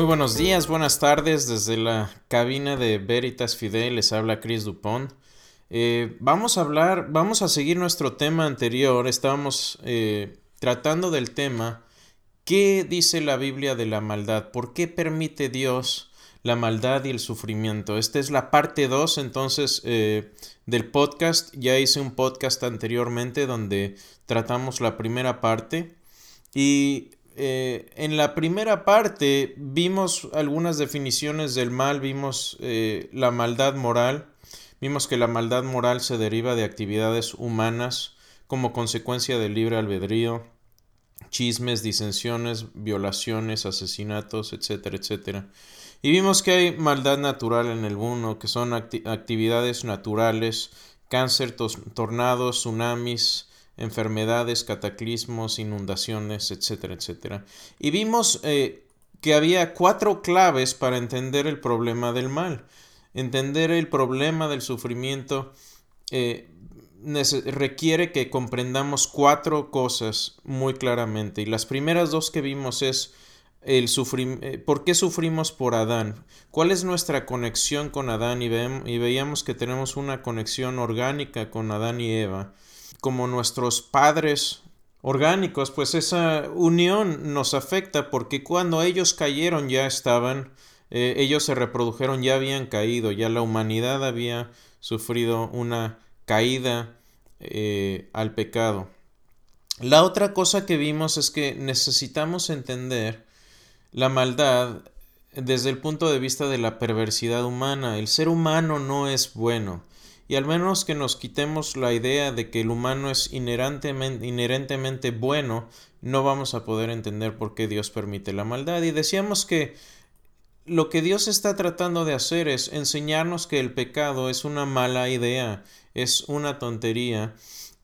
Muy buenos días, buenas tardes. Desde la cabina de Veritas Fidel les habla Chris Dupont. Eh, vamos a hablar, vamos a seguir nuestro tema anterior. Estábamos eh, tratando del tema ¿Qué dice la Biblia de la maldad? ¿Por qué permite Dios la maldad y el sufrimiento? Esta es la parte 2 entonces eh, del podcast. Ya hice un podcast anteriormente donde tratamos la primera parte y eh, en la primera parte vimos algunas definiciones del mal, vimos eh, la maldad moral, vimos que la maldad moral se deriva de actividades humanas como consecuencia del libre albedrío, chismes, disensiones, violaciones, asesinatos, etcétera, etcétera. Y vimos que hay maldad natural en el mundo, que son actividades naturales, cáncer, tornados, tsunamis, enfermedades, cataclismos, inundaciones, etcétera, etcétera. Y vimos eh, que había cuatro claves para entender el problema del mal. Entender el problema del sufrimiento eh, requiere que comprendamos cuatro cosas muy claramente. Y las primeras dos que vimos es el eh, por qué sufrimos por Adán, cuál es nuestra conexión con Adán y, y veíamos que tenemos una conexión orgánica con Adán y Eva como nuestros padres orgánicos, pues esa unión nos afecta porque cuando ellos cayeron ya estaban, eh, ellos se reprodujeron, ya habían caído, ya la humanidad había sufrido una caída eh, al pecado. La otra cosa que vimos es que necesitamos entender la maldad desde el punto de vista de la perversidad humana. El ser humano no es bueno y al menos que nos quitemos la idea de que el humano es inherentemente, bueno, no vamos a poder entender por qué Dios permite la maldad. Y decíamos que lo que Dios está tratando de hacer es enseñarnos que el pecado es una mala idea, es una tontería.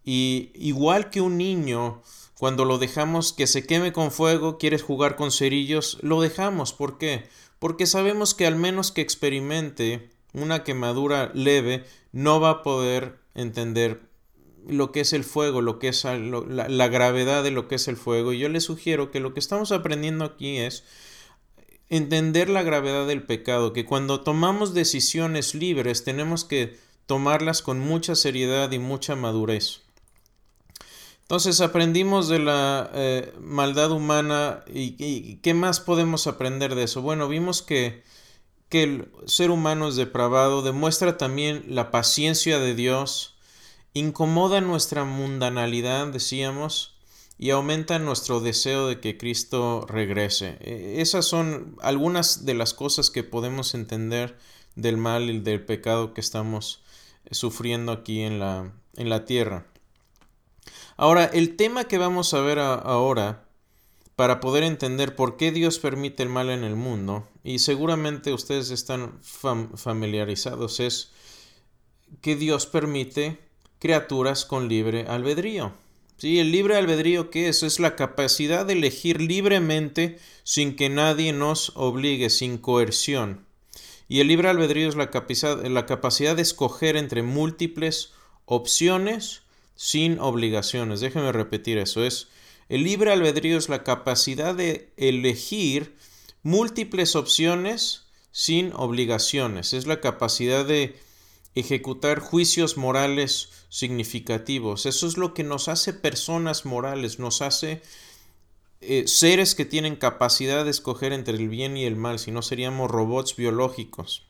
Y igual que un niño, cuando lo dejamos que se queme con fuego, quieres jugar con cerillos, lo dejamos. ¿Por qué? Porque sabemos que al menos que experimente una quemadura leve, no va a poder entender lo que es el fuego, lo que es la, gravedad de lo que es el fuego. Y yo le sugiero que lo que estamos aprendiendo aquí es entender la gravedad del pecado, que cuando tomamos decisiones libres tenemos que tomarlas con mucha seriedad y mucha madurez. Entonces aprendimos de la eh, maldad humana y, qué más podemos aprender de eso. Bueno, vimos que que el ser humano es depravado demuestra también la paciencia de Dios, incomoda nuestra mundanalidad, decíamos, y aumenta nuestro deseo de que Cristo regrese. E, esas son algunas de las cosas que podemos entender del mal y del pecado que estamos sufriendo aquí en la, en la tierra. Ahora, el tema que vamos a ver ahora para poder entender por qué Dios permite el mal en el mundo, y seguramente ustedes están familiarizados, es que Dios permite criaturas con libre albedrío. ¿Sí? El libre albedrío, ¿qué es? Es la capacidad de elegir libremente sin que nadie nos obligue, sin coerción. Y el libre albedrío es la capacidad, la capacidad de escoger entre múltiples opciones sin obligaciones. Déjenme repetir eso. Es el libre albedrío es la capacidad de elegir múltiples opciones sin obligaciones. Es la capacidad de ejecutar juicios morales significativos. Eso es lo que nos hace personas morales, nos hace eh, seres que tienen capacidad de escoger entre el bien y el mal, si no seríamos robots biológicos.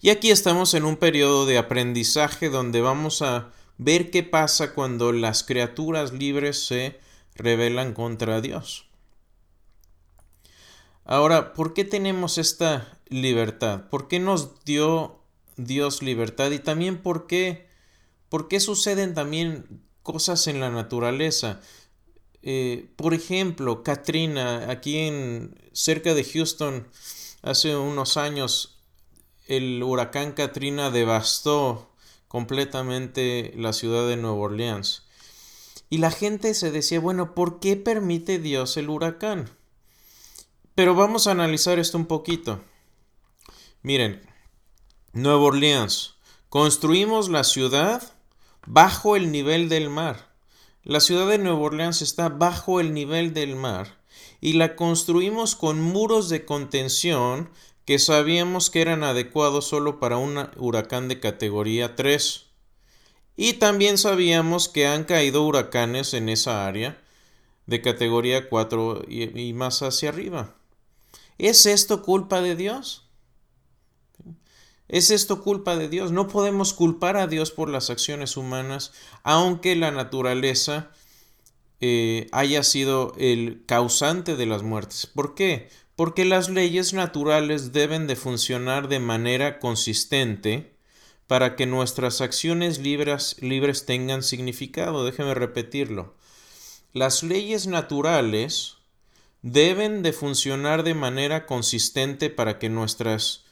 Y aquí estamos en un periodo de aprendizaje donde vamos a ver qué pasa cuando las criaturas libres se rebelan contra Dios. Ahora, ¿por qué tenemos esta libertad? ¿Por qué nos dio Dios libertad? Y también por qué, por qué suceden también cosas en la naturaleza. Eh, por ejemplo, Katrina, aquí en cerca de Houston, hace unos años, el huracán Katrina devastó completamente la ciudad de Nueva Orleans. Y la gente se decía, bueno, ¿por qué permite Dios el huracán? Pero vamos a analizar esto un poquito. Miren, Nueva Orleans, construimos la ciudad bajo el nivel del mar. La ciudad de Nueva Orleans está bajo el nivel del mar y la construimos con muros de contención que sabíamos que eran adecuados solo para un huracán de categoría 3. Y también sabíamos que han caído huracanes en esa área de categoría 4 y, más hacia arriba. ¿Es esto culpa de Dios? ¿Es esto culpa de Dios? No podemos culpar a Dios por las acciones humanas, aunque la naturaleza eh, haya sido el causante de las muertes. ¿Por qué? Porque las leyes naturales deben de funcionar de manera consistente para que nuestras acciones libres, libres tengan significado. Déjeme repetirlo. Las leyes naturales deben de funcionar de manera consistente para que nuestras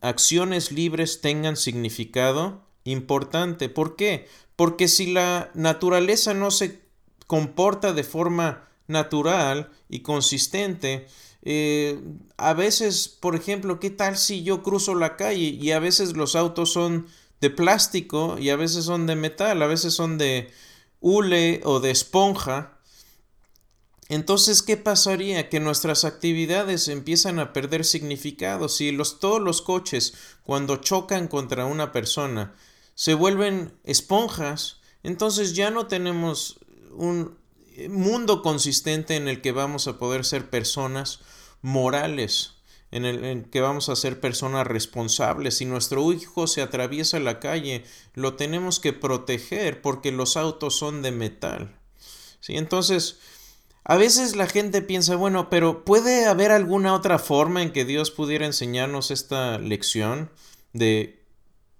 acciones libres tengan significado importante. ¿Por qué? Porque si la naturaleza no se comporta de forma natural y consistente, eh, a veces, por ejemplo, ¿qué tal si yo cruzo la calle y a veces los autos son de plástico y a veces son de metal, a veces son de hule o de esponja? Entonces, ¿qué pasaría? Que nuestras actividades empiezan a perder significado. Si los, todos los coches, cuando chocan contra una persona, se vuelven esponjas, entonces ya no tenemos un mundo consistente en el que vamos a poder ser personas morales, en el que vamos a ser personas responsables. Si nuestro hijo se atraviesa la calle, lo tenemos que proteger porque los autos son de metal. ¿Sí? Entonces, a veces la gente piensa, bueno, pero ¿puede haber alguna otra forma en que Dios pudiera enseñarnos esta lección de,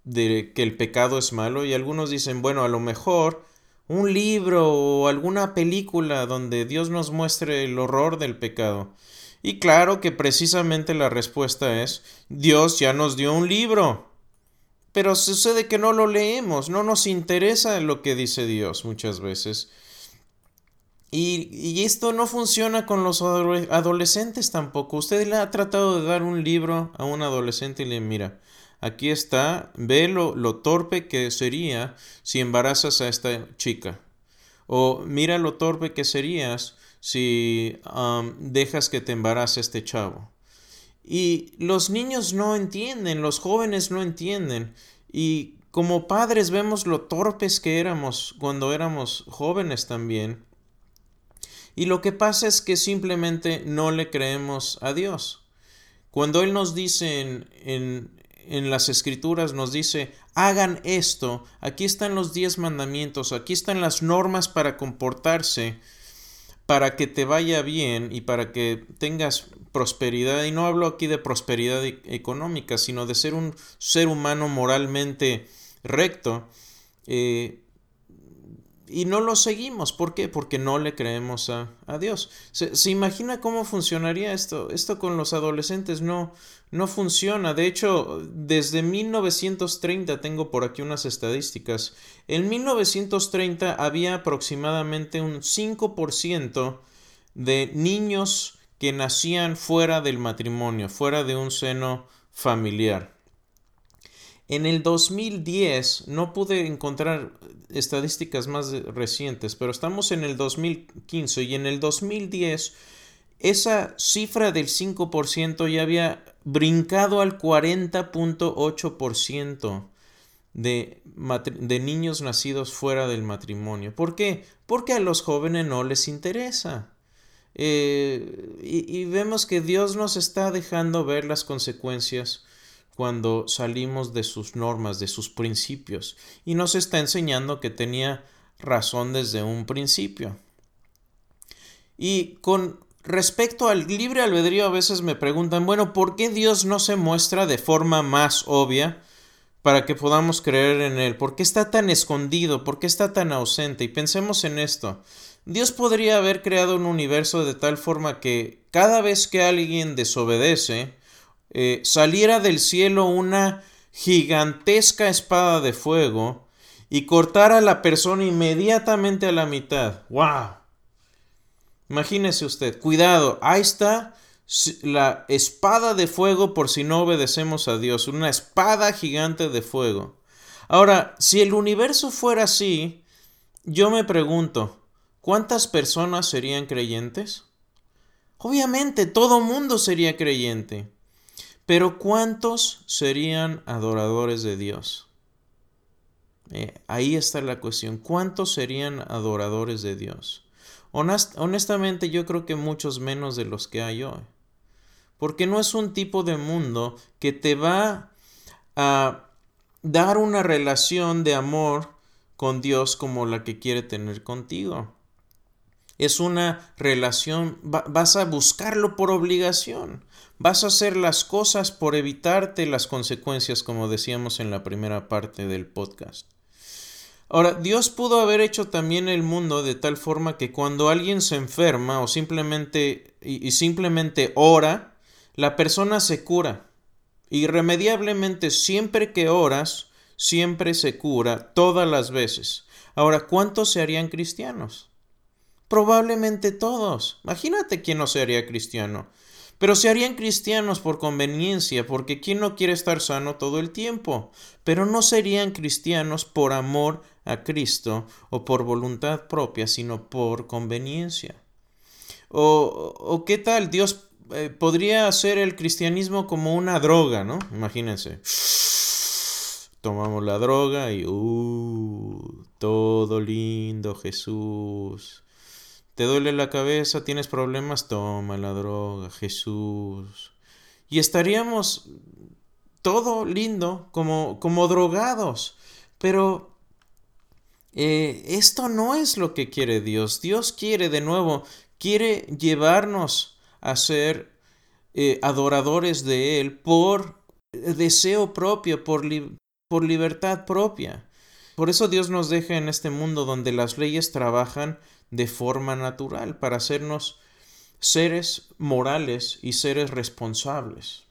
de que el pecado es malo? Y algunos dicen, bueno, a lo mejor un libro o alguna película donde Dios nos muestre el horror del pecado. Y claro que precisamente la respuesta es, Dios ya nos dio un libro. Pero sucede que no lo leemos, no nos interesa lo que dice Dios muchas veces. Y, esto no funciona con los adolescentes tampoco. Usted le ha tratado de dar un libro a un adolescente y le mira, aquí está, ve lo, torpe que sería si embarazas a esta chica. O mira lo torpe que serías si dejas que te embarace este chavo. Y los niños no entienden, los jóvenes no entienden. Y como padres vemos lo torpes que éramos cuando éramos jóvenes también. Y lo que pasa es que simplemente no le creemos a Dios. Cuando Él nos dice en, en, las escrituras, nos dice, hagan esto, aquí están los diez mandamientos, aquí están las normas para comportarse, para que te vaya bien y para que tengas prosperidad. Y no hablo aquí de prosperidad e-, económica, sino de ser un ser humano moralmente recto. Eh, y no lo seguimos. ¿Por qué? Porque no le creemos a, Dios. ¿Se, imagina cómo funcionaría esto? Esto con los adolescentes no, no funciona. De hecho, desde 1930 tengo por aquí unas estadísticas. En 1930 había aproximadamente un 5% de niños que nacían fuera del matrimonio, fuera de un seno familiar. En el 2010 no pude encontrar estadísticas más recientes, pero estamos en el 2015 y en el 2010 esa cifra del 5% ya había brincado al 40.8% de, niños nacidos fuera del matrimonio. ¿Por qué? Porque a los jóvenes no les interesa. Eh, y vemos que Dios nos está dejando ver las consecuencias cuando salimos de sus normas, de sus principios, y nos está enseñando que tenía razón desde un principio. Y con respecto al libre albedrío a veces me preguntan, bueno, ¿por qué Dios no se muestra de forma más obvia para que podamos creer en Él? ¿Por qué está tan escondido? ¿Por qué está tan ausente? Y pensemos en esto. Dios podría haber creado un universo de tal forma que cada vez que alguien desobedece, eh, saliera del cielo una gigantesca espada de fuego y cortara a la persona inmediatamente a la mitad. ¡Wow! Imagínese usted, cuidado, ahí está la espada de fuego por si no obedecemos a Dios, una espada gigante de fuego. Ahora, si el universo fuera así, yo me pregunto, ¿cuántas personas serían creyentes? Obviamente todo mundo sería creyente. Pero ¿cuántos serían adoradores de Dios? Eh, ahí está la cuestión. ¿Cuántos serían adoradores de Dios? honestamente yo creo que muchos menos de los que hay hoy. Porque no es un tipo de mundo que te va a dar una relación de amor con Dios como la que quiere tener contigo. Es una relación, vas a buscarlo por obligación. Vas a hacer las cosas por evitarte las consecuencias, como decíamos en la primera parte del podcast. Ahora, Dios pudo haber hecho también el mundo de tal forma que cuando alguien se enferma o simplemente y, simplemente ora, la persona se cura. Irremediablemente, siempre que oras, siempre se cura, todas las veces. Ahora, ¿cuántos se harían cristianos? Probablemente todos. Imagínate quién no se haría cristiano. Pero se harían cristianos por conveniencia, porque ¿quién no quiere estar sano todo el tiempo? Pero no serían cristianos por amor a Cristo o por voluntad propia, sino por conveniencia. O, o qué tal, Dios eh, podría hacer el cristianismo como una droga, ¿no? Imagínense. Tomamos la droga y, uh, todo lindo, Jesús. ¿Te duele la cabeza? ¿Tienes problemas? Toma la droga, Jesús. Y estaríamos todo lindo, como, como drogados. Pero eh, esto no es lo que quiere Dios. Dios quiere de nuevo, quiere llevarnos a ser eh, adoradores de Él por deseo propio, por, por libertad propia. Por eso Dios nos deja en este mundo donde las leyes trabajan de forma natural para hacernos seres morales y seres responsables.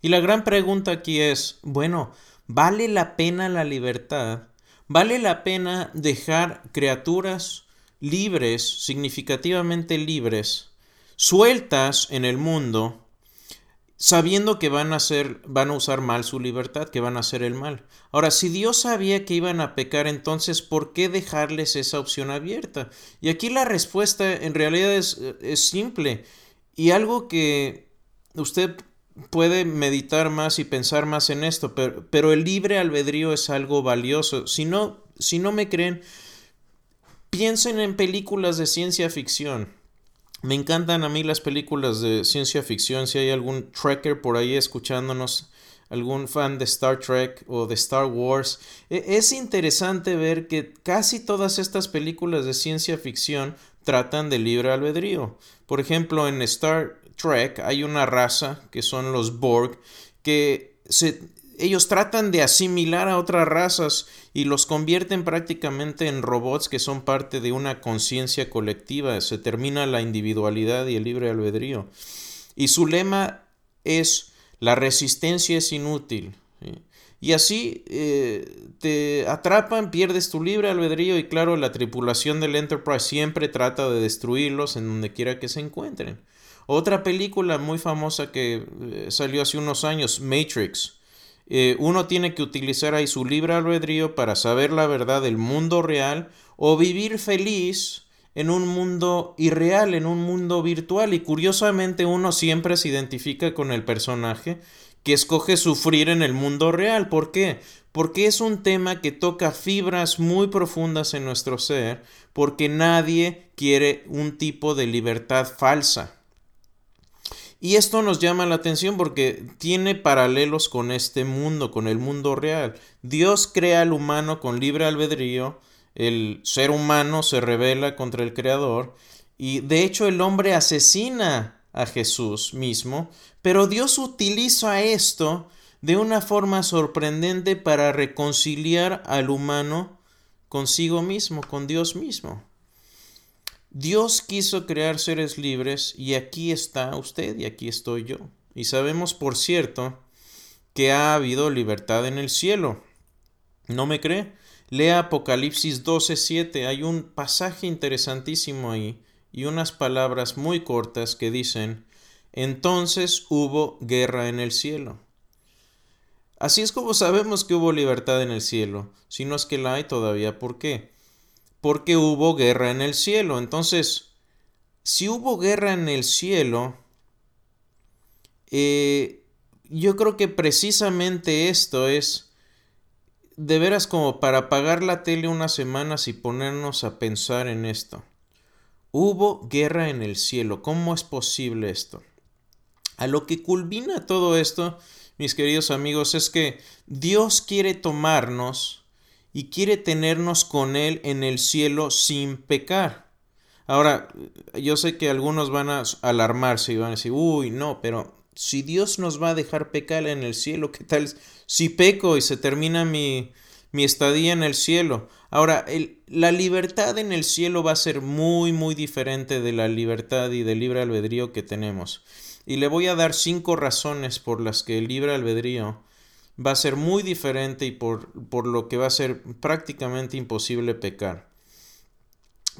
Y la gran pregunta aquí es, bueno, ¿vale la pena la libertad? ¿Vale la pena dejar criaturas libres, significativamente libres, sueltas en el mundo, sabiendo que van a usar mal su libertad, que van a hacer el mal. Ahora, si Dios sabía que iban a pecar, entonces, ¿por qué dejarles esa opción abierta? Y aquí la respuesta en realidad es, es simple y algo que usted puede meditar más y pensar más en esto, pero, pero el libre albedrío es algo valioso. Si no, si no me creen, piensen en películas de ciencia ficción. Me encantan a mí las películas de ciencia ficción. Si hay algún trekker por ahí escuchándonos, algún fan de Star Trek o de Star Wars, e, es interesante ver que casi todas estas películas de ciencia ficción tratan de libre albedrío. Por ejemplo, en Star Trek hay una raza que son los Borg que se ellos tratan de asimilar a otras razas y los convierten prácticamente en robots que son parte de una conciencia colectiva. Se termina la individualidad y el libre albedrío. Y su lema es la resistencia es inútil. Y así eh, te atrapan, pierdes tu libre albedrío y claro, la tripulación del Enterprise siempre trata de destruirlos en donde quiera que se encuentren. Otra película muy famosa que eh, salió hace unos años, Matrix. Eh, uno tiene que utilizar ahí su libre albedrío para saber la verdad del mundo real o vivir feliz en un mundo irreal, en un mundo virtual. Y curiosamente uno siempre se identifica con el personaje que escoge sufrir en el mundo real. ¿Por qué? Porque es un tema que toca fibras muy profundas en nuestro ser, porque nadie quiere un tipo de libertad falsa. Y esto nos llama la atención porque tiene paralelos con este mundo, con el mundo real. Dios crea al humano con libre albedrío, el ser humano se revela contra el Creador y de hecho el hombre asesina a Jesús mismo, pero Dios utiliza esto de una forma sorprendente para reconciliar al humano consigo mismo, con Dios mismo. Dios quiso crear seres libres y aquí está usted y aquí estoy yo. Y sabemos, por cierto, que ha habido libertad en el cielo. ¿No me cree? Lea Apocalipsis 12:7. Hay un pasaje interesantísimo ahí y unas palabras muy cortas que dicen, entonces hubo guerra en el cielo. Así es como sabemos que hubo libertad en el cielo, si no es que la hay todavía. ¿Por qué? Porque hubo guerra en el cielo. Entonces, si hubo guerra en el cielo, eh, yo creo que precisamente esto es de veras como para apagar la tele unas semanas y ponernos a pensar en esto. Hubo guerra en el cielo. ¿Cómo es posible esto? A lo que culmina todo esto, mis queridos amigos, es que Dios quiere tomarnos y quiere tenernos con Él en el cielo sin pecar. Ahora, yo sé que algunos van a alarmarse y van a decir, uy, no, pero si Dios nos va a dejar pecar en el cielo, ¿qué tal si peco y se termina mi, mi estadía en el cielo. Ahora, la libertad en el cielo va a ser muy, muy diferente de la libertad y del libre albedrío que tenemos. Y le voy a dar cinco razones por las que el libre albedrío va a ser muy diferente y por, por lo que va a ser prácticamente imposible pecar.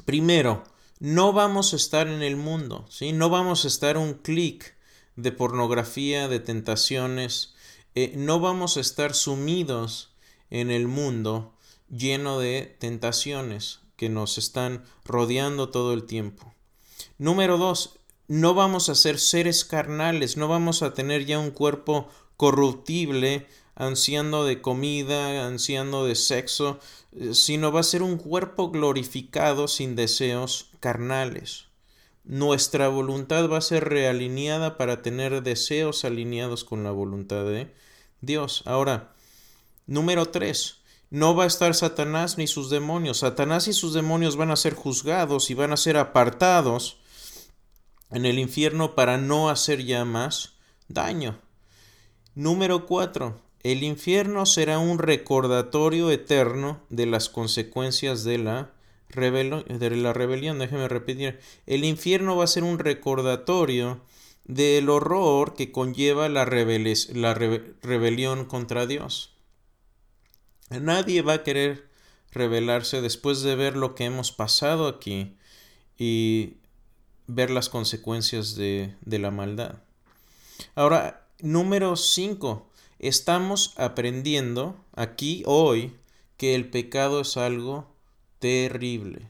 Primero, no vamos a estar en el mundo, ¿sí? No vamos a estar un clic de pornografía, de tentaciones, eh, no vamos a estar sumidos en el mundo lleno de tentaciones que nos están rodeando todo el tiempo. Número dos, no vamos a ser seres carnales, no vamos a tener ya un cuerpo corruptible, ansiando de comida, ansiando de sexo, eh, sino va a ser un cuerpo glorificado sin deseos carnales. Nuestra voluntad va a ser realineada para tener deseos alineados con la voluntad de Dios. Ahora, Número 3. No va a estar Satanás ni sus demonios. Satanás y sus demonios van a ser juzgados y van a ser apartados en el infierno para no hacer ya más daño. Número 4. El infierno será un recordatorio eterno de las consecuencias de la, de la rebelión. Déjeme repetir. El infierno va a ser un recordatorio del horror que conlleva la, la rebelión contra Dios. Nadie va a querer revelarse después de ver lo que hemos pasado aquí y ver las consecuencias de, de la maldad. Ahora, número 5. Estamos aprendiendo aquí hoy que el pecado es algo terrible.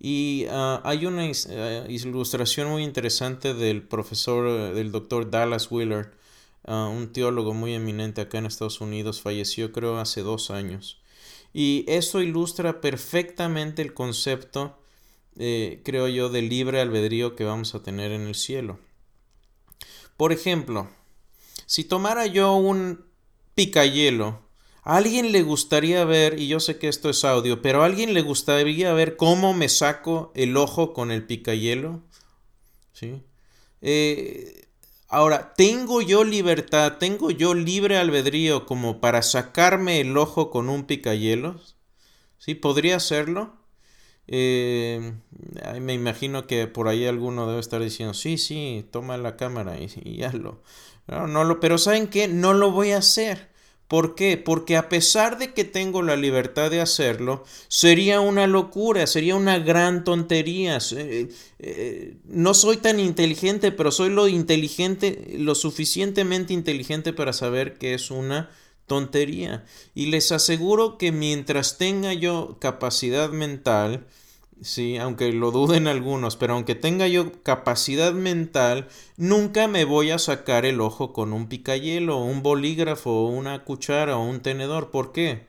Y ah, hay una ah, ilustración muy interesante del profesor, del doctor Dallas Willard, un teólogo muy eminente acá en Estados Unidos, falleció creo hace dos años. Y eso ilustra perfectamente el concepto, eh, creo yo, de libre albedrío que vamos a tener en el cielo. Por ejemplo, si tomara yo un picayelo, a alguien le gustaría ver, y yo sé que esto es audio, pero a alguien le gustaría ver cómo me saco el ojo con el picayelo. ¿Sí? Eh, Ahora, ¿tengo yo libertad, tengo yo libre albedrío como para sacarme el ojo con un picayelos? ¿Sí? ¿Podría hacerlo? Eh, me imagino que por ahí alguno debe estar diciendo, sí, sí, toma la cámara y, y hazlo. No, lo, pero ¿saben qué? No lo voy a hacer. ¿Por qué? Porque a pesar de que tengo la libertad de hacerlo, sería una locura, sería una gran tontería. Eh, eh, no soy tan inteligente, pero soy lo inteligente, lo suficientemente inteligente para saber que es una tontería. Y les aseguro que mientras tenga yo capacidad mental, Sí, aunque lo duden algunos, pero aunque tenga yo capacidad mental, nunca me voy a sacar el ojo con un picayelo, un bolígrafo, una cuchara o un tenedor. ¿Por qué?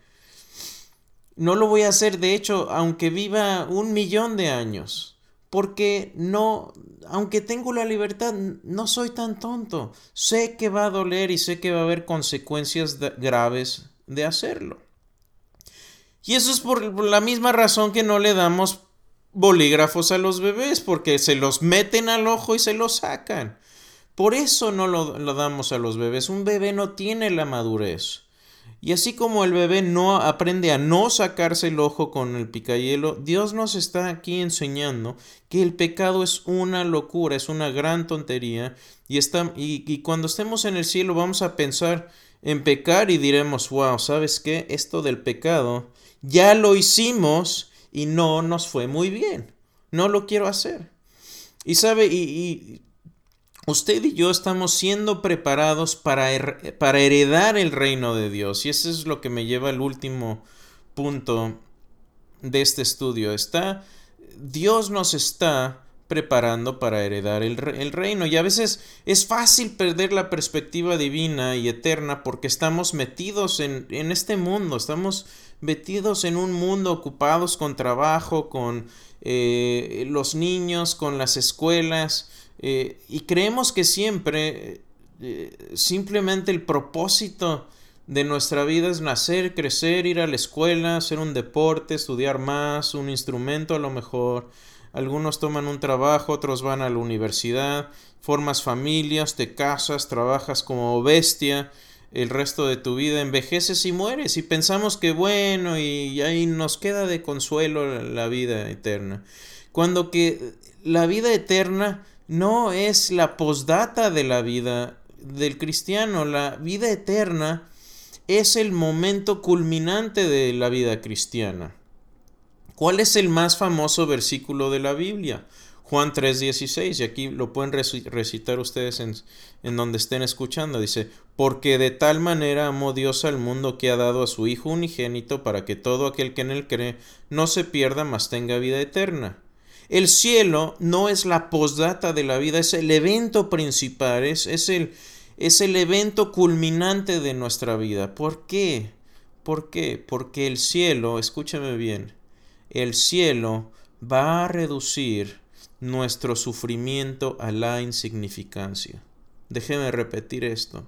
No lo voy a hacer, de hecho, aunque viva un millón de años. Porque no, aunque tengo la libertad, no soy tan tonto. Sé que va a doler y sé que va a haber consecuencias graves de hacerlo. Y eso es por la misma razón que no le damos bolígrafos a los bebés porque se los meten al ojo y se los sacan. Por eso no lo, damos a los bebés. Un bebé no tiene la madurez. Y así como el bebé no aprende a no sacarse el ojo con el picayelo, Dios nos está aquí enseñando que el pecado es una locura, es una gran tontería. Y, está, y, y cuando estemos en el cielo vamos a pensar en pecar y diremos, wow, ¿sabes qué? Esto del pecado ya lo hicimos y no nos fue muy bien. No lo quiero hacer. Y sabe, y, usted y yo estamos siendo preparados para, para heredar el reino de Dios. Y eso es lo que me lleva al último punto de este estudio. Está, Dios nos está preparando para heredar el, reino. Y a veces es fácil perder la perspectiva divina y eterna porque estamos metidos en, este mundo, estamos metidos en un mundo ocupados con trabajo, con eh, los niños, con las escuelas, eh, y creemos que siempre, eh, simplemente el propósito de nuestra vida es nacer, crecer, ir a la escuela, hacer un deporte, estudiar más, un instrumento a lo mejor, algunos toman un trabajo, otros van a la universidad, formas familias, te casas, trabajas como bestia el resto de tu vida, envejeces y mueres y pensamos que bueno y ahí nos queda de consuelo la vida eterna. Cuando que la vida eterna no es la posdata de la vida del cristiano, la vida eterna es el momento culminante de la vida cristiana. ¿Cuál es el más famoso versículo de la Biblia? Juan 3:16, y aquí lo pueden recitar ustedes en, en, donde estén escuchando. Dice, porque de tal manera amó Dios al mundo que ha dado a su Hijo unigénito para que todo aquel que en él cree no se pierda, mas tenga vida eterna. El cielo no es la posdata de la vida, es el evento principal, es, es, el, es el evento culminante de nuestra vida. ¿Por qué? ¿Por qué? Porque el cielo, escúchame bien, el cielo va a reducir nuestro sufrimiento a la insignificancia. Déjeme repetir esto.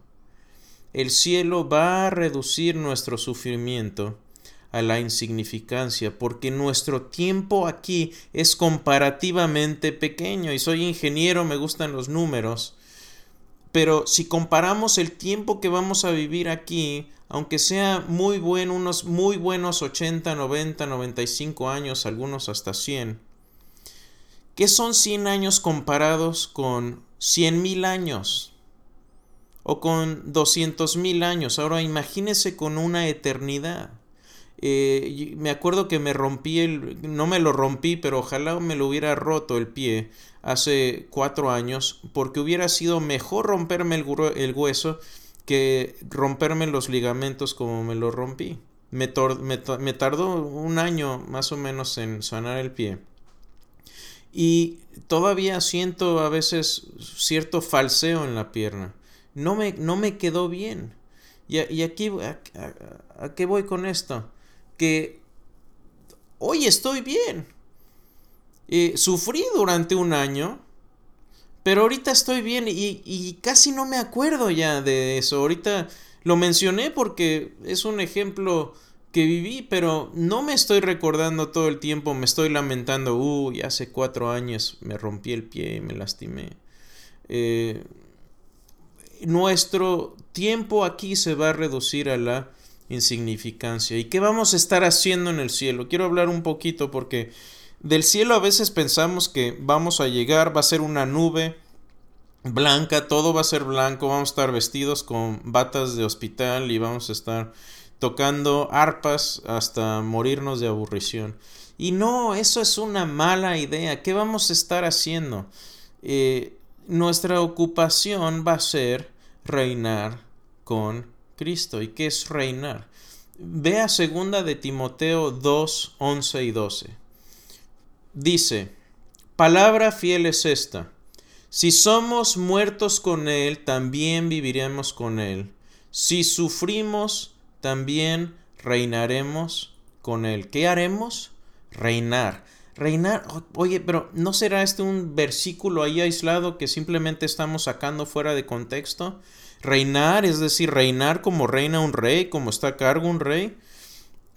El cielo va a reducir nuestro sufrimiento a la insignificancia, porque nuestro tiempo aquí es comparativamente pequeño. Y soy ingeniero, me gustan los números. Pero si comparamos el tiempo que vamos a vivir aquí aunque sea muy bueno, unos muy buenos 80, 90, 95 años, algunos hasta 100. ¿Qué son 100 años comparados con 100 mil años? O con 200 mil años. Ahora imagínese con una eternidad. Eh, me acuerdo que me rompí el, no me lo rompí, pero ojalá me lo hubiera roto el pie hace cuatro años, porque hubiera sido mejor romperme el, hueso que romperme los ligamentos como me lo rompí. Me, tardó un año más o menos en sanar el pie. Y todavía siento a veces cierto falseo en la pierna. No me, no me quedó bien. Y, y aquí, a, qué voy con esto? Que hoy estoy bien. Eh, sufrí durante un año pero ahorita estoy bien y, casi no me acuerdo ya de eso. Ahorita lo mencioné porque es un ejemplo que viví, pero no me estoy recordando todo el tiempo, me estoy lamentando, uy, hace cuatro años me rompí el pie y me lastimé. Eh, nuestro tiempo aquí se va a reducir a la insignificancia. ¿Y qué vamos a estar haciendo en el cielo? Quiero hablar un poquito porque del cielo a veces pensamos que vamos a llegar, va a ser una nube blanca, todo va a ser blanco, vamos a estar vestidos con batas de hospital y vamos a estar tocando arpas hasta morirnos de aburrición. Y no, eso es una mala idea. ¿Qué vamos a estar haciendo? Eh, nuestra ocupación va a ser reinar con Cristo. ¿Y qué es reinar? Vea segunda de Timoteo 2, 11 y 12 dice, palabra fiel es esta, si somos muertos con Él, también viviremos con Él. Si sufrimos, también reinaremos con Él. ¿Qué haremos? Reinar. Reinar, oye, pero ¿no será este un versículo ahí aislado que simplemente estamos sacando fuera de contexto? Reinar, es decir, reinar como reina un rey, como está a cargo un rey.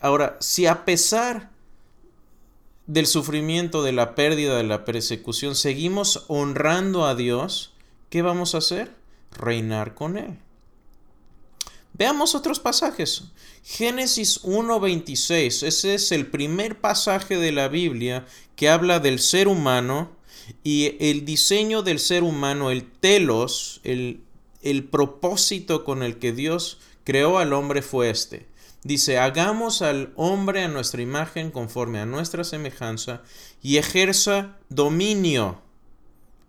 Ahora, si a pesar del sufrimiento, de la pérdida, de la persecución, seguimos honrando a Dios, ¿qué vamos a hacer? Reinar con Él. Veamos otros pasajes. Génesis 1.26, ese es el primer pasaje de la Biblia que habla del ser humano y el diseño del ser humano, el telos, el, el propósito con el que Dios creó al hombre fue este Dice, hagamos al hombre a nuestra imagen conforme a nuestra semejanza y ejerza dominio.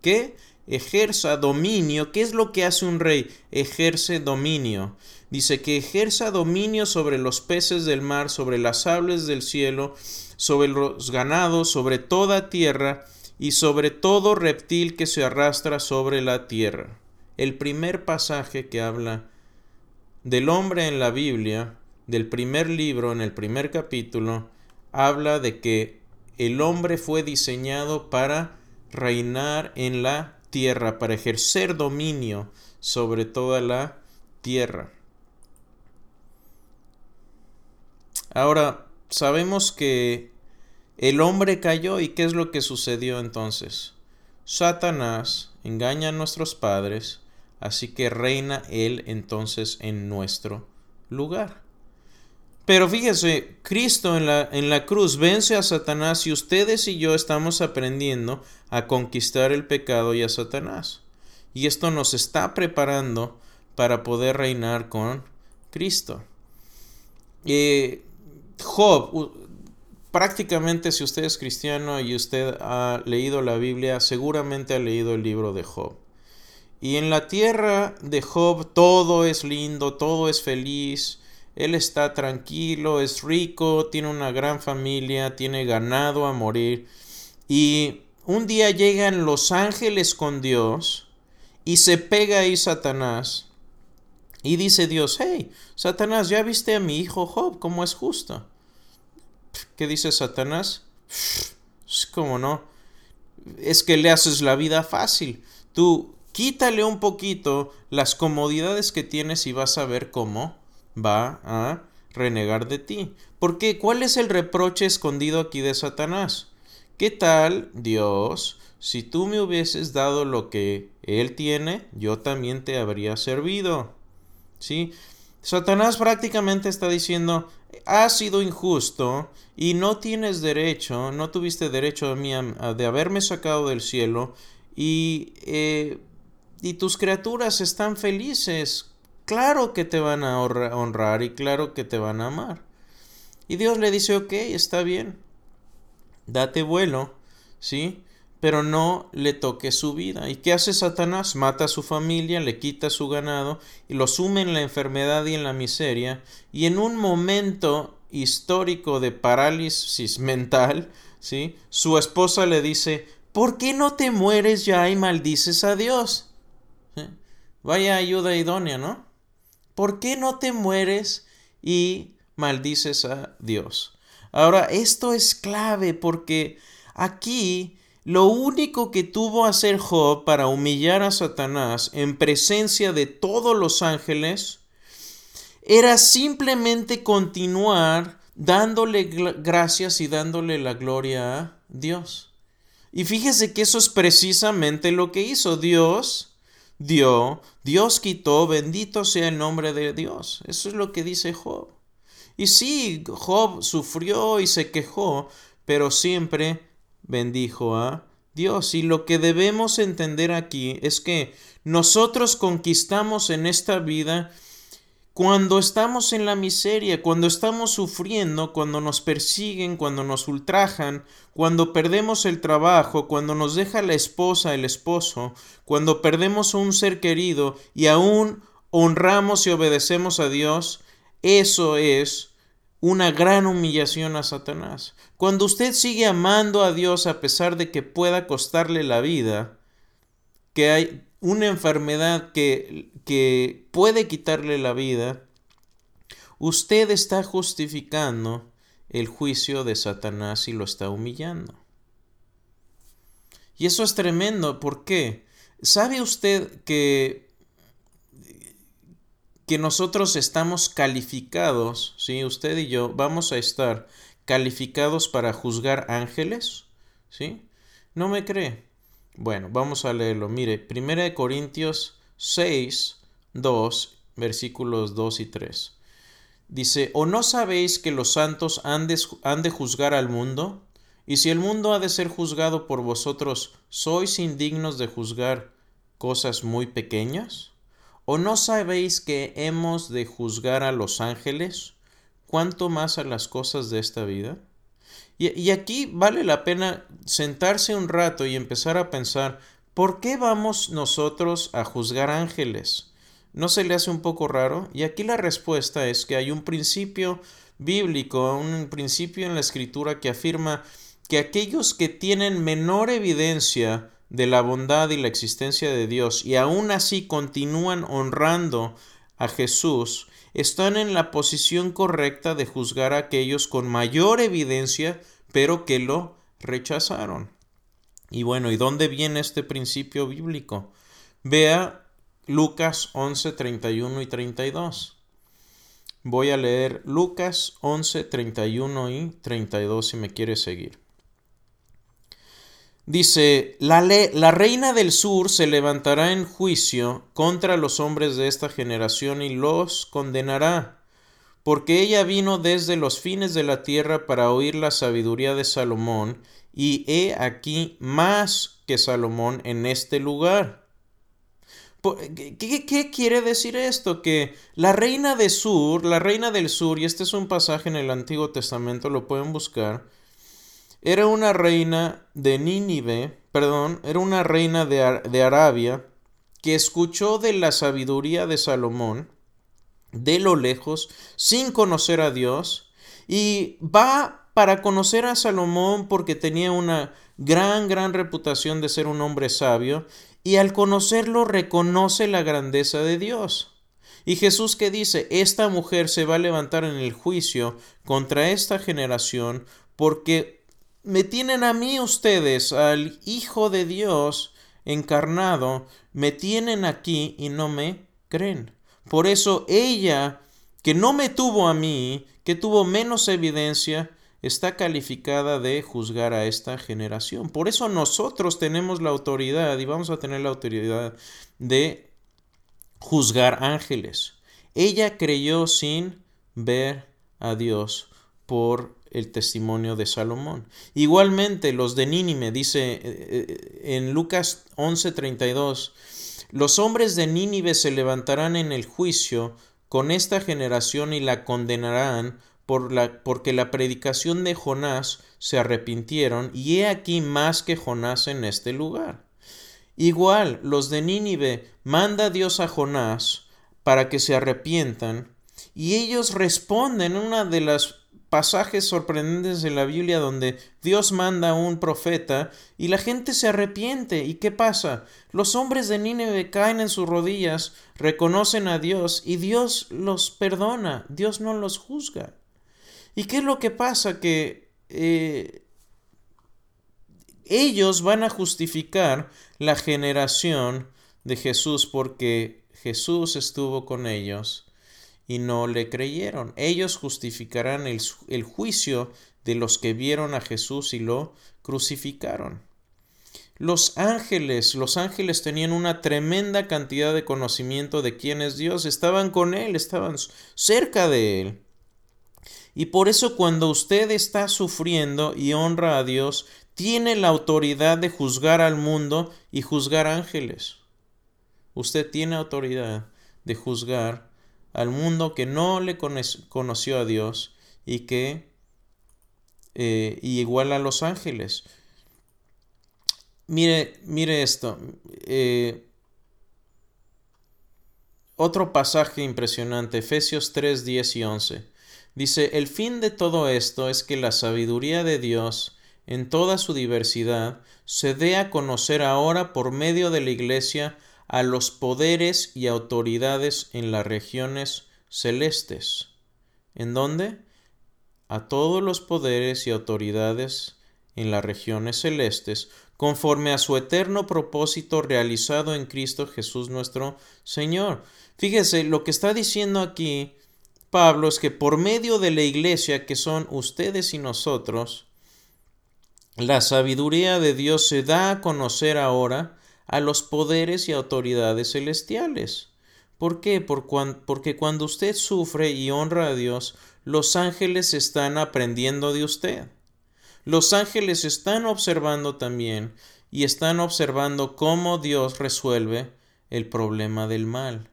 ¿Qué? Ejerza dominio. ¿Qué es lo que hace un rey? Ejerce dominio. Dice que ejerza dominio sobre los peces del mar, sobre las aves del cielo, sobre los ganados, sobre toda tierra y sobre todo reptil que se arrastra sobre la tierra. El primer pasaje que habla del hombre en la Biblia, del primer libro, en el primer capítulo, habla de que el hombre fue diseñado para reinar en la tierra, para ejercer dominio sobre toda la tierra. Ahora, sabemos que el hombre cayó y ¿qué es lo que sucedió entonces? Satanás engaña a nuestros padres, así que reina él entonces en nuestro lugar. Pero fíjese, Cristo en la, en la cruz vence a Satanás y ustedes y yo estamos aprendiendo a conquistar el pecado y a Satanás. Y esto nos está preparando para poder reinar con Cristo. Eh, Job, prácticamente si usted es cristiano y usted ha leído la Biblia, seguramente ha leído el libro de Job. Y en la tierra de Job todo es lindo, todo es feliz, él está tranquilo, es rico, tiene una gran familia, tiene ganado a morir. Y un día llegan los ángeles con Dios y se pega ahí Satanás. Y dice Dios, hey, Satanás, ¿ya viste a mi hijo Job cómo es justo? ¿Qué dice Satanás? ¿Cómo no? Es que le haces la vida fácil. Tú quítale un poquito las comodidades que tienes y vas a ver cómo va a renegar de ti. ¿Por qué? ¿Cuál es el reproche escondido aquí de Satanás? ¿Qué tal, Dios? Si tú me hubieses dado lo que Él tiene, yo también te habría servido. ¿Sí? Satanás prácticamente está diciendo, has sido injusto y no tienes derecho, no tuviste derecho a mí de haberme sacado del cielo y, eh, y tus criaturas están felices claro que te van a honrar y claro que te van a amar. Y Dios le dice, ok, está bien, date vuelo, ¿sí? Pero no le toque su vida. ¿Y qué hace Satanás? Mata a su familia, le quita su ganado y lo sume en la enfermedad y en la miseria. Y en un momento histórico de parálisis mental, ¿sí? Su esposa le dice, ¿por qué no te mueres ya y maldices a Dios? Vaya ayuda idónea, ¿no? ¿Por qué no te mueres y maldices a Dios? Ahora, esto es clave porque aquí lo único que tuvo a hacer Job para humillar a Satanás en presencia de todos los ángeles era simplemente continuar dándole gracias y dándole la gloria a Dios. Y fíjese que eso es precisamente lo que hizo Dios dio, Dios quitó, bendito sea el nombre de Dios. Eso es lo que dice Job. Y sí, Job sufrió y se quejó, pero siempre bendijo a Dios. Y lo que debemos entender aquí es que nosotros conquistamos en esta vida cuando estamos en la miseria, cuando estamos sufriendo, cuando nos persiguen, cuando nos ultrajan, cuando perdemos el trabajo, cuando nos deja la esposa, el esposo, cuando perdemos un ser querido y aún honramos y obedecemos a Dios, eso es una gran humillación a Satanás. Cuando usted sigue amando a Dios a pesar de que pueda costarle la vida, que hay una enfermedad que, que puede quitarle la vida, usted está justificando el juicio de Satanás y lo está humillando. Y eso es tremendo. ¿Por qué? ¿Sabe usted que, que nosotros estamos calificados, ¿sí? Usted y yo vamos a estar calificados para juzgar ángeles? ¿Sí? ¿No me cree? Bueno, vamos a leerlo. Mire, 1 Corintios 6, 2, versículos 2 y 3. Dice, ¿o no sabéis que los santos han de, han de juzgar al mundo? Y si el mundo ha de ser juzgado por vosotros, ¿sois indignos de juzgar cosas muy pequeñas? ¿O no sabéis que hemos de juzgar a los ángeles? ¿Cuánto más a las cosas de esta vida? Y, aquí vale la pena sentarse un rato y empezar a pensar, ¿por qué vamos nosotros a juzgar ángeles? ¿No se le hace un poco raro? Y aquí la respuesta es que hay un principio bíblico, un principio en la escritura que afirma que aquellos que tienen menor evidencia de la bondad y la existencia de Dios y aún así continúan honrando a Jesús, están en la posición correcta de juzgar a aquellos con mayor evidencia, pero que lo rechazaron. Y bueno, ¿y dónde viene este principio bíblico? Vea Lucas 11, 31 y 32. Voy a leer Lucas 11, 31 y 32 si me quiere seguir. Dice, la, la, reina del sur se levantará en juicio contra los hombres de esta generación y los condenará, porque ella vino desde los fines de la tierra para oír la sabiduría de Salomón, y he aquí más que Salomón en este lugar. ¿Qué, ¿Qué, quiere decir esto? Que la reina del sur, la reina del sur, y este es un pasaje en el Antiguo Testamento, lo pueden buscar, era una reina de Nínive, perdón, era una reina de, de Arabia que escuchó de la sabiduría de Salomón de lo lejos, sin conocer a Dios, y va para conocer a Salomón porque tenía una gran, gran reputación de ser un hombre sabio, y al conocerlo reconoce la grandeza de Dios. Y Jesús que dice, esta mujer se va a levantar en el juicio contra esta generación porque me tienen a mí ustedes, al Hijo de Dios encarnado, me tienen aquí y no me creen. Por eso ella, que no me tuvo a mí, que tuvo menos evidencia, está calificada de juzgar a esta generación. Por eso nosotros tenemos la autoridad y vamos a tener la autoridad de juzgar ángeles. Ella creyó sin ver a Dios por el testimonio de Salomón. Igualmente los de Nínive, dice eh, eh, en Lucas 11:32, los hombres de Nínive se levantarán en el juicio con esta generación y la condenarán por la, porque la predicación de Jonás se arrepintieron y he aquí más que Jonás en este lugar. Igual, los de Nínive manda Dios a Jonás para que se arrepientan y ellos responden una de las pasajes sorprendentes en la Biblia donde Dios manda a un profeta y la gente se arrepiente. ¿Y qué pasa? Los hombres de Nínive caen en sus rodillas, reconocen a Dios y Dios los perdona, Dios no los juzga. ¿Y qué es lo que pasa? Que eh, ellos van a justificar la generación de Jesús porque Jesús estuvo con ellos y no le creyeron. Ellos justificarán el, el, juicio de los que vieron a Jesús y lo crucificaron. Los ángeles, los ángeles tenían una tremenda cantidad de conocimiento de quién es Dios, estaban con Él, estaban cerca de Él. Y por eso cuando usted está sufriendo y honra a Dios, tiene la autoridad de juzgar al mundo y juzgar ángeles. Usted tiene autoridad de juzgar al mundo que no le conoció a Dios y que eh, igual a los ángeles. Mire, mire esto. Eh, otro pasaje impresionante, Efesios 3, 10 y 11. Dice, el fin de todo esto es que la sabiduría de Dios, en toda su diversidad, se dé a conocer ahora por medio de la Iglesia a los poderes y autoridades en las regiones celestes. ¿En dónde? A todos los poderes y autoridades en las regiones celestes, conforme a su eterno propósito realizado en Cristo Jesús nuestro Señor. Fíjese, lo que está diciendo aquí Pablo es que por medio de la iglesia que son ustedes y nosotros, la sabiduría de Dios se da a conocer ahora a los poderes y autoridades celestiales. ¿Por qué? porque cuando usted sufre y honra a Dios, los ángeles están aprendiendo de usted. Los ángeles están observando también y están observando cómo Dios resuelve el problema del mal.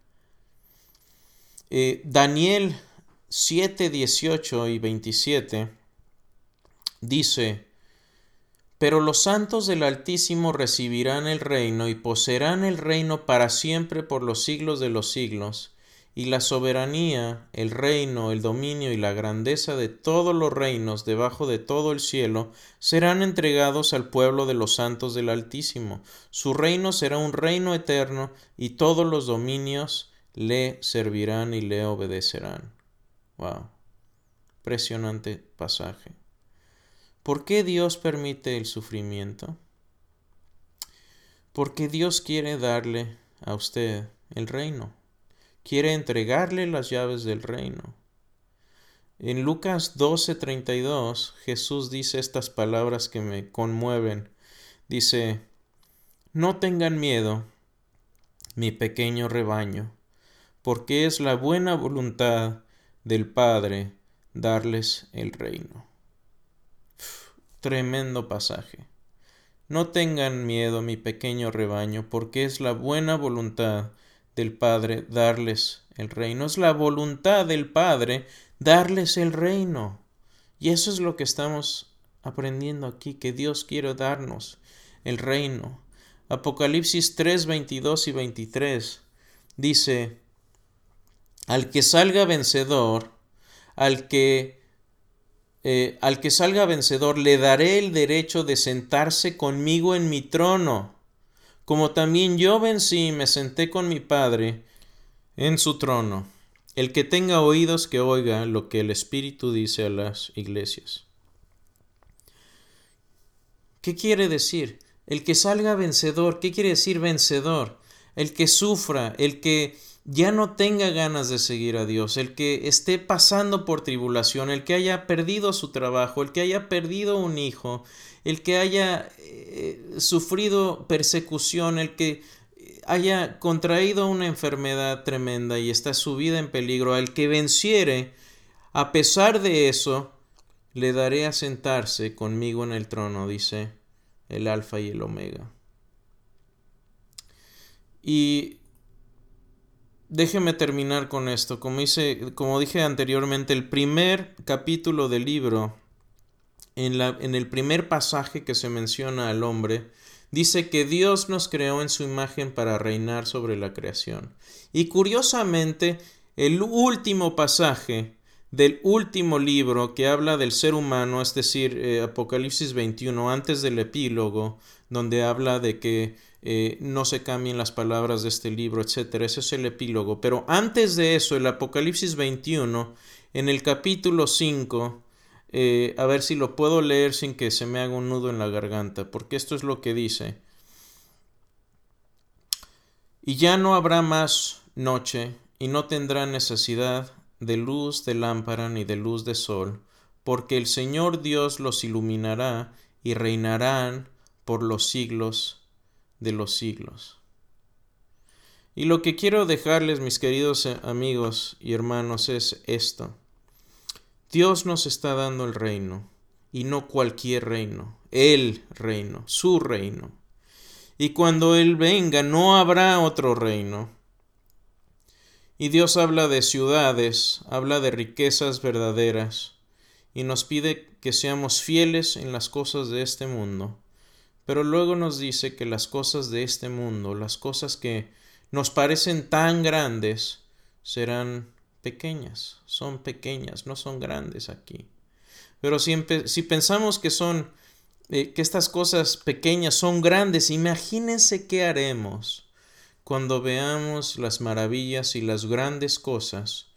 Eh, Daniel 7, 18 y 27 dice, Pero los santos del Altísimo recibirán el reino y poseerán el reino para siempre por los siglos de los siglos, y la soberanía, el reino, el dominio y la grandeza de todos los reinos debajo de todo el cielo serán entregados al pueblo de los santos del Altísimo. Su reino será un reino eterno, y todos los dominios le servirán y le obedecerán. Wow. Impresionante pasaje. ¿Por qué Dios permite el sufrimiento? Porque Dios quiere darle a usted el reino. Quiere entregarle las llaves del reino. En Lucas 12:32 Jesús dice estas palabras que me conmueven. Dice, no tengan miedo, mi pequeño rebaño, porque es la buena voluntad del Padre darles el reino. Tremendo pasaje. No tengan miedo, mi pequeño rebaño, porque es la buena voluntad del Padre darles el reino. Es la voluntad del Padre darles el reino. Y eso es lo que estamos aprendiendo aquí, que Dios quiere darnos el reino. Apocalipsis 3, 22 y 23 dice, al que salga vencedor, al que eh, al que salga vencedor le daré el derecho de sentarse conmigo en mi trono, como también yo vencí y me senté con mi Padre en su trono. El que tenga oídos que oiga lo que el Espíritu dice a las iglesias. ¿Qué quiere decir? El que salga vencedor, ¿qué quiere decir vencedor? El que sufra, el que ya no tenga ganas de seguir a Dios, el que esté pasando por tribulación, el que haya perdido su trabajo, el que haya perdido un hijo, el que haya eh, sufrido persecución, el que haya contraído una enfermedad tremenda y está su vida en peligro, al que venciere, a pesar de eso, le daré a sentarse conmigo en el trono, dice el Alfa y el Omega. Y Déjeme terminar con esto. Como, como dije anteriormente, el primer capítulo del libro, en, la, en el primer pasaje que se menciona al hombre, dice que Dios nos creó en su imagen para reinar sobre la creación. Y curiosamente, el último pasaje del último libro que habla del ser humano, es decir, eh, Apocalipsis 21, antes del epílogo, donde habla de que eh, no se cambien las palabras de este libro, etc. Ese es el epílogo. Pero antes de eso, el Apocalipsis 21, en el capítulo 5, eh, a ver si lo puedo leer sin que se me haga un nudo en la garganta, porque esto es lo que dice. Y ya no habrá más noche, y no tendrá necesidad de luz de lámpara ni de luz de sol, porque el Señor Dios los iluminará y reinarán por los siglos de los siglos. Y lo que quiero dejarles, mis queridos eh, amigos y hermanos, es esto. Dios nos está dando el reino, y no cualquier reino, el reino, su reino. Y cuando Él venga, no habrá otro reino. Y Dios habla de ciudades, habla de riquezas verdaderas, y nos pide que seamos fieles en las cosas de este mundo pero luego nos dice que las cosas de este mundo, las cosas que nos parecen tan grandes, serán pequeñas, son pequeñas, no son grandes aquí. Pero si, si pensamos que son, eh, que estas cosas pequeñas son grandes, imagínense qué haremos cuando veamos las maravillas y las grandes cosas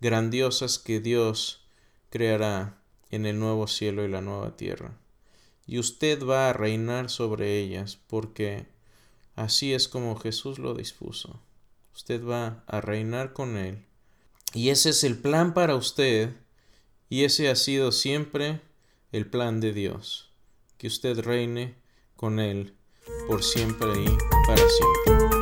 grandiosas que Dios creará en el nuevo cielo y la nueva tierra y usted va a reinar sobre ellas, porque así es como Jesús lo dispuso. Usted va a reinar con Él. Y ese es el plan para usted, y ese ha sido siempre el plan de Dios, que usted reine con Él por siempre y para siempre.